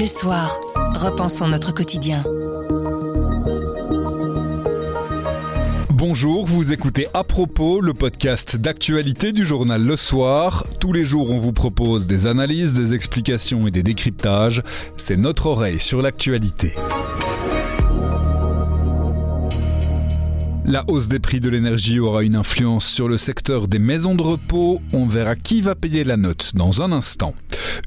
Le soir, repensons notre quotidien. Bonjour, vous écoutez À propos, le podcast d'actualité du journal Le Soir. Tous les jours, on vous propose des analyses, des explications et des décryptages. C'est notre oreille sur l'actualité. La hausse des prix de l'énergie aura une influence sur le secteur des maisons de repos. On verra qui va payer la note dans un instant.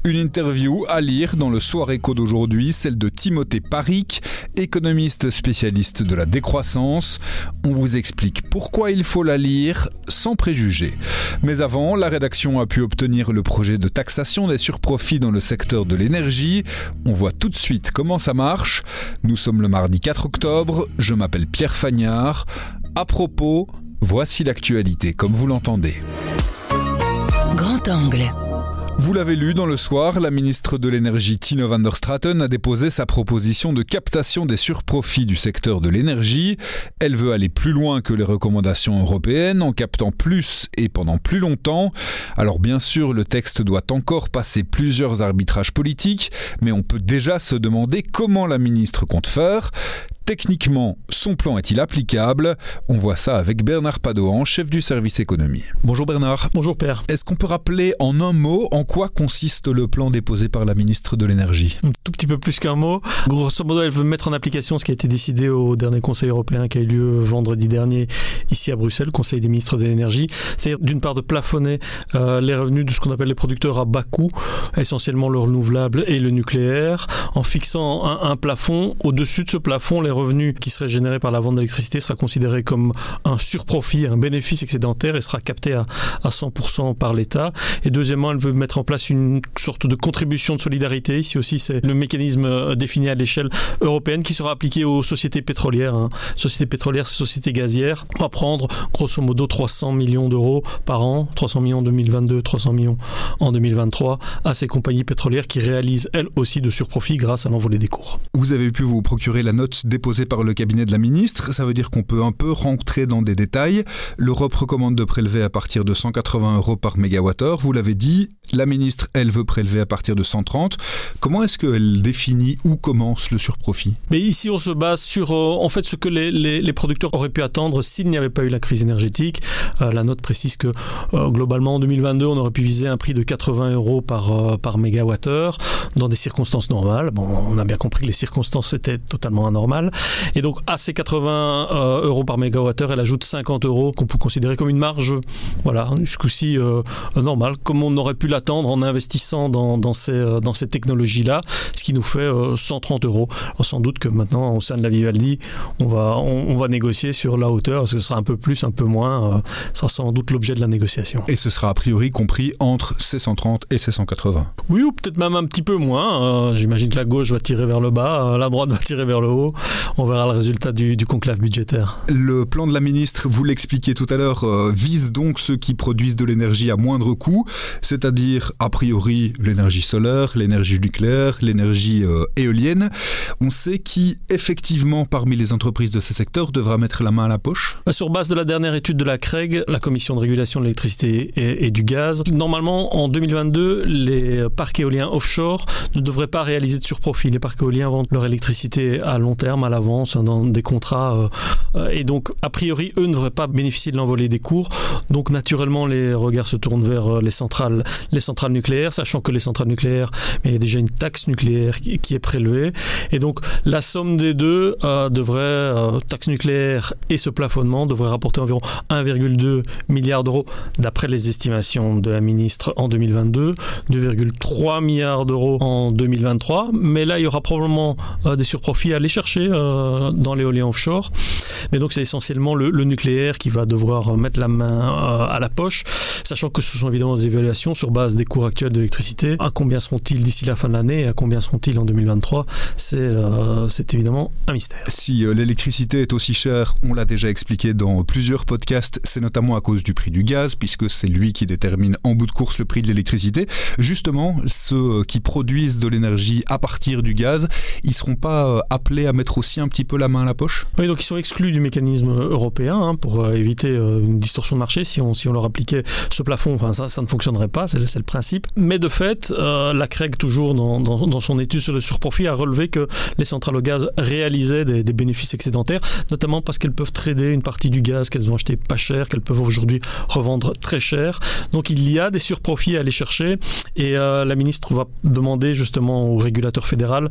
Une interview à lire dans le Soir Éco d'aujourd'hui, celle de Timothée Paric, économiste spécialiste de la décroissance. On vous explique pourquoi il faut la lire sans préjugés. Mais avant, la rédaction a pu obtenir le projet de taxation des surprofits dans le secteur de l'énergie. On voit tout de suite comment ça marche. Nous sommes le mardi 4 octobre, je m'appelle Pierre Fagnard. À propos, voici l'actualité comme vous l'entendez. Grand angle. Vous l'avez lu dans le soir, la ministre de l'énergie Tino van der Straten a déposé sa proposition de captation des surprofits du secteur de l'énergie. Elle veut aller plus loin que les recommandations européennes en captant plus et pendant plus longtemps. Alors bien sûr, le texte doit encore passer plusieurs arbitrages politiques, mais on peut déjà se demander comment la ministre compte faire. Techniquement, son plan est-il applicable? On voit ça avec Bernard Padoan, chef du service économie. Bonjour Bernard. Bonjour Père. Est-ce qu'on peut rappeler en un mot en quoi consiste le plan déposé par la ministre de l'énergie? Un tout petit peu plus qu'un mot. Grosso modo, elle veut mettre en application ce qui a été décidé au dernier Conseil européen qui a eu lieu vendredi dernier ici à Bruxelles, Conseil des ministres de l'énergie. C'est-à-dire d'une part de plafonner euh, les revenus de ce qu'on appelle les producteurs à bas coût, essentiellement le renouvelable et le nucléaire, en fixant un, un plafond. Au-dessus de ce plafond, les revenus qui seraient générés par la vente d'électricité sera considéré comme un surprofit, un bénéfice excédentaire et sera capté à, à 100% par l'État. Et deuxièmement, elle veut mettre en place une sorte de contribution de solidarité. Ici aussi, c'est le mécanisme euh, défini à l'échelle européenne qui sera appliqué aux sociétés pétrolières. Hein. Sociétés pétrolières, sociétés gazières. On va prendre grosso modo 300 millions d'euros par an, 300 millions en 2022, 300 millions en 2023 à ces compagnies pétrolières qui réalisent elles aussi de surprofit grâce à l'envolée des cours. Vous avez pu vous procurer la note déposée par le cabinet de la ministre. Ça veut dire qu'on peut un peu rentrer dans des détails. L'Europe recommande de prélever à partir de 180 euros par mégawattheure. Vous l'avez dit, la ministre, elle, veut prélever à partir de 130. Comment est-ce qu'elle définit où commence le surprofit? Mais ici, on se base sur euh, en fait ce que les, producteurs auraient pu attendre s'il n'y avait pas eu la crise énergétique. Euh, la note précise que euh, globalement en 2022, on aurait pu viser un prix de 80 euros par, par mégawattheure dans des circonstances normales. Bon, on a bien compris que les circonstances étaient totalement anormales. Et donc à ces 80 euh, euros par mégawattheure, elle ajoute 50 euros qu'on peut considérer comme une marge, voilà, jusqu'aussi euh, normal, comme on aurait pu l'attendre en investissant dans, dans ces, euh, dans ces technologies-là, ce qui nous fait euh, 130 euros. Alors, sans doute que maintenant, au sein de la Vivaldi, on va, on, on va négocier sur la hauteur, ce sera un peu plus, un peu moins, euh, ce sera sans doute l'objet de la négociation. Et ce sera a priori compris entre ces 130 et ces 180. Oui, ou peut-être même un petit peu moins. Euh, J'imagine que la gauche va tirer vers le bas, euh, la droite va tirer vers le haut. On verra le résultat du, du conclave budgétaire. Le plan de la ministre, vous l'expliquiez tout à l'heure, euh, vise donc ceux qui produisent de l'énergie à moindre coût, c'est-à-dire a priori l'énergie solaire, l'énergie nucléaire, l'énergie euh, éolienne. On sait qui effectivement parmi les entreprises de ce secteur devra mettre la main à la poche Bah, Sur base de la dernière étude de la CREG, la Commission de régulation de l'électricité et, et du gaz, normalement en 2022, les parcs éoliens offshore ne devraient pas réaliser de surprofit. Les parcs éoliens vendent leur électricité à long terme, à l'avance, hein, dans des contrats. euh, euh, et donc, a priori, eux ne devraient pas bénéficier de l'envolée des cours. Donc, naturellement, les regards se tournent vers euh, les centrales, les centrales nucléaires, sachant que les centrales nucléaires, il y a déjà une taxe nucléaire qui, est prélevée. Et donc, la somme des deux devrait, taxe nucléaire et ce plafonnement, devrait rapporter environ 1,2 milliard d'euros d'après les estimations de la ministre en 2022, 2,3 milliards d'euros en 2023. Mais là, il y aura probablement des surprofits à aller chercher dans l'éolien offshore. Mais donc, c'est essentiellement le, le nucléaire qui va devoir mettre la main euh, à la poche, sachant que ce sont évidemment des évaluations sur base des cours actuels de l'électricité. À combien seront-ils d'ici la fin de l'année et à combien seront-ils en 2023 C'est euh, c'est évidemment un mystère. Si euh, l'électricité est aussi chère, on l'a déjà expliqué dans plusieurs podcasts, c'est notamment à cause du prix du gaz, puisque c'est lui qui détermine en bout de course le prix de l'électricité. Justement, ceux euh, qui produisent de l'énergie à partir du gaz, ils seront pas appelés à mettre aussi un petit peu la main à la poche? Oui, donc ils sont exclus du mécanisme européen hein, pour éviter une distorsion de marché si on, si on leur appliquait ce plafond, enfin, ça, ça ne fonctionnerait pas, c'est le principe. Mais de fait, euh, la CREG, toujours dans, son étude sur le surprofit, a relevé que les centrales au gaz réalisaient des, bénéfices excédentaires, notamment parce qu'elles peuvent trader une partie du gaz qu'elles ont acheté pas cher, qu'elles peuvent aujourd'hui revendre très cher. Donc il y a des surprofits à aller chercher et euh, la ministre va demander justement au régulateur fédéral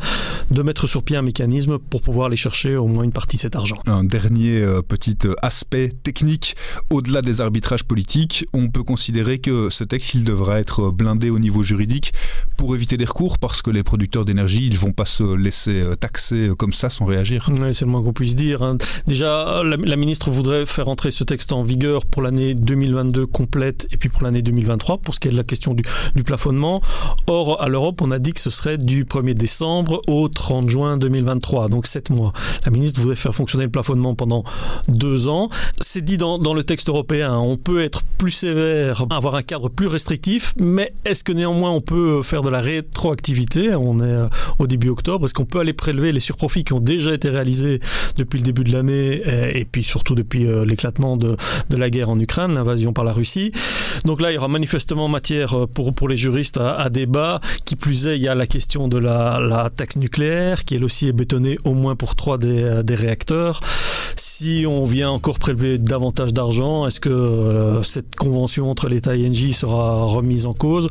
de mettre sur pied un mécanisme pour pouvoir aller chercher au moins une partie de cet argent. Un dernier euh, petit aspect technique, au-delà des arbitrages politiques, on peut considérer que ce texte il devra être blindé au niveau juridique pour éviter des recours parce que les producteurs d'énergie ils vont pas se laisser euh, taxer euh, comme ça sans réagir. Oui, c'est le moins qu'on puisse dire. Hein. Déjà, la, ministre voudrait faire entrer ce texte en vigueur pour l'année 2022 complète et puis pour l'année 2023 pour ce qui est de la question du, plafonnement. Or, à l'Europe, on a dit que ce serait du 1er décembre au 30 juin 2023, donc 7 mois. La ministre voudrait faire fonctionner le plafonnement pendant deux ans. C'est dit dans, dans le texte européen, on peut être plus sévère, avoir un cadre plus restrictif, mais est-ce que néanmoins on peut faire de la rétroactivité On est euh, au début octobre. Est-ce qu'on peut aller prélever les surprofits qui ont déjà été réalisés depuis le début de l'année et, puis surtout depuis euh, l'éclatement de, la guerre en Ukraine, l'invasion par la Russie? Donc là, il y aura manifestement matière euh, pour, les juristes à, débat. Qui plus est, il y a la question de la, taxe nucléaire qui elle aussi est bétonnée au moins pour trois des réacteurs. Si on vient encore prélever davantage d'argent, est-ce que euh, cette convention entre l'État et Engie sera remise en cause?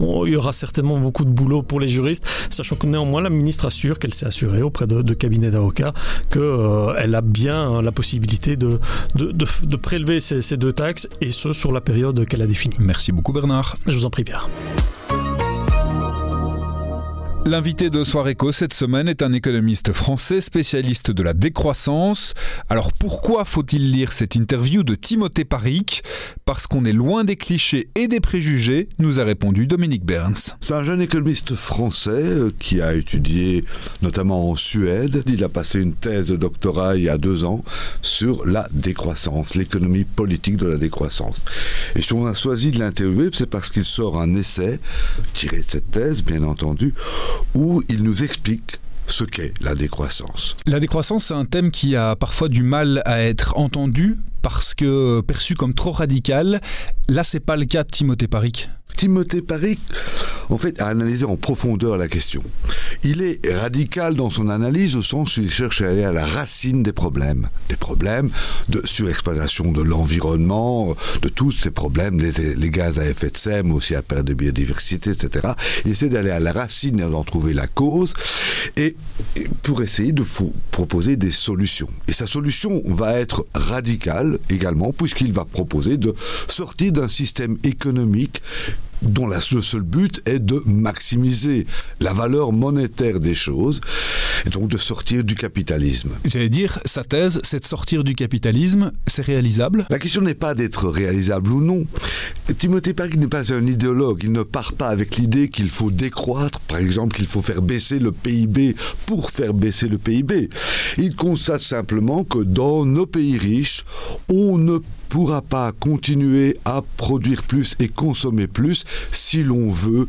On, Il y aura certainement beaucoup de boulot pour les juristes, sachant que néanmoins la ministre assure qu'elle s'est assurée auprès de, de cabinets d'avocats qu'elle euh, a bien la possibilité de, de, de, de prélever ces, ces deux taxes et ce sur la période qu'elle a définie. Merci beaucoup Bernard. Je vous en prie Pierre. L'invité de Soir Éco cette semaine est un économiste français spécialiste de la décroissance. Alors pourquoi faut-il lire cette interview de Timothée Paric? Parce qu'on est loin des clichés et des préjugés, nous a répondu Dominique Berns. C'est un jeune économiste français euh, qui a étudié notamment en Suède. Il a passé une thèse de doctorat il y a deux ans sur la décroissance, l'économie politique de la décroissance. Et si on a choisi de l'interviewer, c'est parce qu'il sort un essai tiré de cette thèse, bien entendu, où il nous explique ce qu'est la décroissance. La décroissance, c'est un thème qui a parfois du mal à être entendu parce que perçu comme trop radical. Là, c'est pas le cas de Timothée Paric. Timothée Paric, en fait, a analysé en profondeur la question. Il est radical dans son analyse au sens où il cherche à aller à la racine des problèmes. Des problèmes de surexploitation de l'environnement, de tous ces problèmes, les, les, gaz à effet de serre, mais aussi la perte de biodiversité, etc. Il essaie d'aller à la racine et d'en trouver la cause, et pour essayer de proposer des solutions. Et sa solution va être radicale également, puisqu'il va proposer de sortir d'un système économique dont le seul but est de maximiser la valeur monétaire des choses et donc de sortir du capitalisme. J'allais dire, sa thèse, c'est de sortir du capitalisme, c'est réalisable? La question n'est pas d'être réalisable ou non. Timothée Park n'est pas un idéologue, il ne part pas avec l'idée qu'il faut décroître, par exemple qu'il faut faire baisser le PIB pour faire baisser le PIB. Il constate simplement que dans nos pays riches, on ne pourra pas continuer à produire plus et consommer plus si l'on veut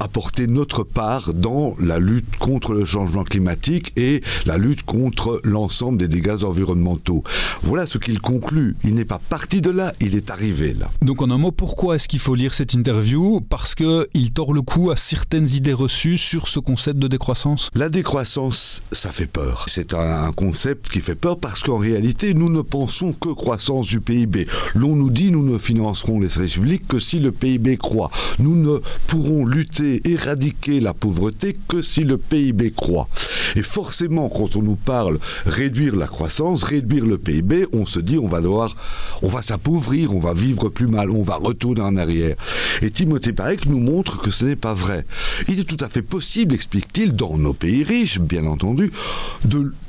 apporter notre part dans la lutte contre le changement climatique et la lutte contre l'ensemble des dégâts environnementaux. Voilà ce qu'il conclut. Il n'est pas parti de là, il est arrivé là. Donc en un mot, pourquoi est-ce qu'il faut lire cette interview? Parce qu'il tord le coup à certaines idées reçues sur ce concept de décroissance? La décroissance, ça fait peur. C'est un concept qui fait peur parce qu'en réalité, nous ne pensons que croissance du PIB. L'on nous dit nous ne financerons les services publics que si le PIB croît. Nous ne pourrons lutter, éradiquer la pauvreté que si le PIB croît. Et forcément, quand on nous parle réduire la croissance, réduire le PIB, on se dit on va devoir, on va s'appauvrir, on va vivre plus mal, on va retourner en arrière. Et Timothée Parek nous montre que ce n'est pas vrai. Il est tout à fait possible, explique-t-il, dans nos pays riches, bien entendu,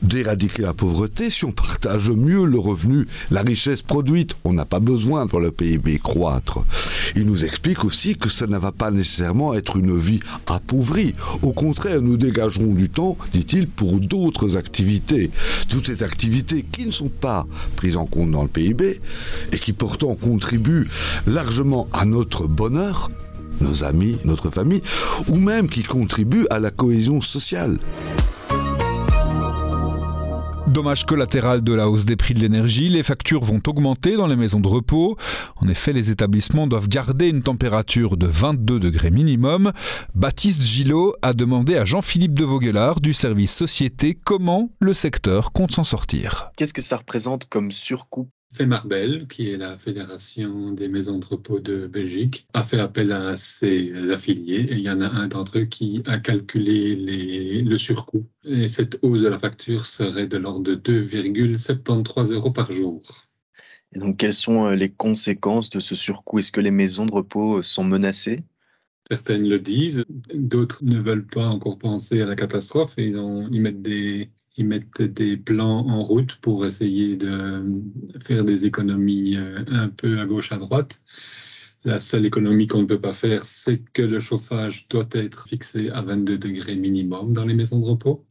d'éradiquer la pauvreté si on partage mieux le revenu, la richesse produite. On n'a pas besoin de voir le PIB croître. Il nous explique aussi que ça ne va pas nécessairement être une vie appauvrie. Au contraire, nous dégagerons du temps, dit-il, pour d'autres activités. Toutes ces activités qui ne sont pas prises en compte dans le PIB et qui pourtant contribuent largement à notre bonheur, nos amis, notre famille, ou même qui contribuent à la cohésion sociale. Dommage collatéral de la hausse des prix de l'énergie, les factures vont augmenter dans les maisons de repos. En effet, les établissements doivent garder une température de 22 degrés minimum. Baptiste Gillot a demandé à Jean-Philippe de Vauguelard du service Société comment le secteur compte s'en sortir. Qu'est-ce que ça représente comme surcoût FEMARBEL, qui est la Fédération des maisons de repos de Belgique, a fait appel à ses affiliés et il y en a un d'entre eux qui a calculé les, le surcoût. Et cette hausse de la facture serait de l'ordre de 2,73 euros par jour. Et donc, quelles sont euh, les conséquences de ce surcoût? Est-ce que les maisons de repos sont menacées Certaines le disent, d'autres ne veulent pas encore penser à la catastrophe et ils mettent des, ils mettent des plans en route pour essayer de faire des économies euh, un peu à gauche, à droite. La seule économie qu'on ne peut pas faire, c'est que le chauffage doit être fixé à 22 degrés minimum dans les maisons de repos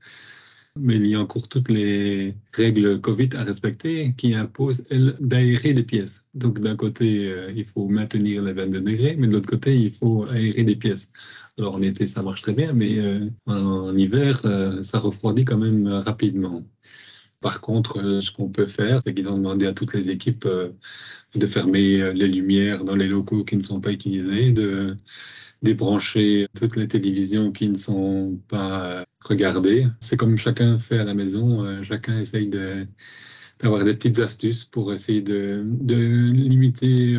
mais il y a encore toutes les règles Covid à respecter qui imposent, elles, d'aérer les pièces. Donc, d'un côté, euh, il faut maintenir les 22 degrés, mais de l'autre côté, il faut aérer les pièces. Alors, en été, ça marche très bien, mais euh, en, hiver, euh, ça refroidit quand même rapidement. Par contre, ce qu'on peut faire, c'est qu'ils ont demandé à toutes les équipes de fermer les lumières dans les locaux qui ne sont pas utilisés, de débrancher toutes les télévisions qui ne sont pas regardées. C'est comme chacun fait à la maison, euh, chacun essaye d'avoir des petites astuces pour essayer de, limiter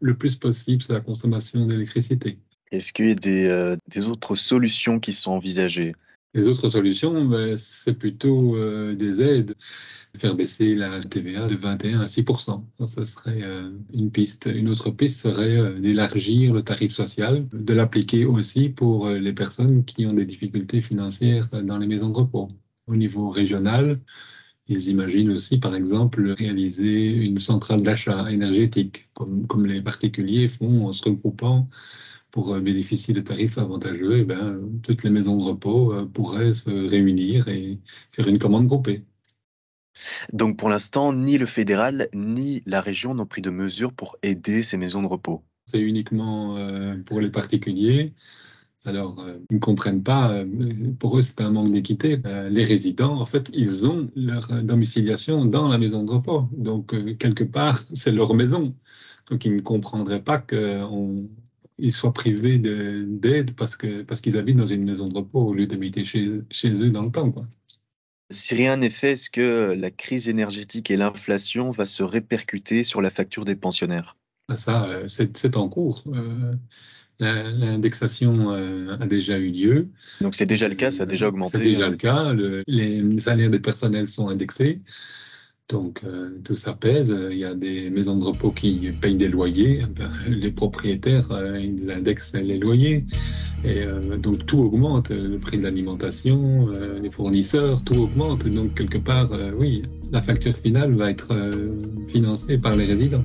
le plus possible sa consommation d'électricité. Est-ce qu'il y a des, euh, des autres solutions qui sont envisagées? Les autres solutions, ben, c'est plutôt euh, des aides. Faire baisser la TVA de 21 à 6% Ça, serait euh, une piste. Une autre piste serait euh, d'élargir le tarif social, de l'appliquer aussi pour les personnes qui ont des difficultés financières dans les maisons de repos. Au niveau régional, ils imaginent aussi, par exemple, réaliser une centrale d'achat énergétique, comme, comme les particuliers font en se regroupant pour euh, bénéficier de tarifs avantageux, eh ben, toutes les maisons de repos euh, pourraient se réunir et faire une commande groupée. Donc pour l'instant, ni le fédéral ni la région n'ont pris de mesures pour aider ces maisons de repos. C'est uniquement euh, pour les particuliers. Alors, ils ne comprennent pas, pour eux, c'est un manque d'équité. les résidents, en fait, ils ont leur domiciliation dans la maison de repos. Donc, quelque part, c'est leur maison. Donc, ils ne comprendraient pas qu'on ils soient privés d'aide parce qu'ils parce qu'ils habitent dans une maison de repos au lieu d'habiter chez, chez eux dans le temps. Quoi. Si rien n'est fait, est-ce que la crise énergétique et l'inflation va se répercuter sur la facture des pensionnaires? Ah, Ça, euh, c'est en cours. Euh, l'indexation euh, a déjà eu lieu. Donc c'est déjà le cas, ça a déjà augmenté. C'est déjà le cas. les salaires des personnels sont indexés. Donc euh, tout ça pèse. Il y a des maisons de repos qui payent des loyers. Ben, les propriétaires, euh, ils indexent les loyers. Et euh, donc tout augmente. Le prix de l'alimentation, les fournisseurs, tout augmente. Donc quelque part, oui, la facture finale va être financée par les résidents.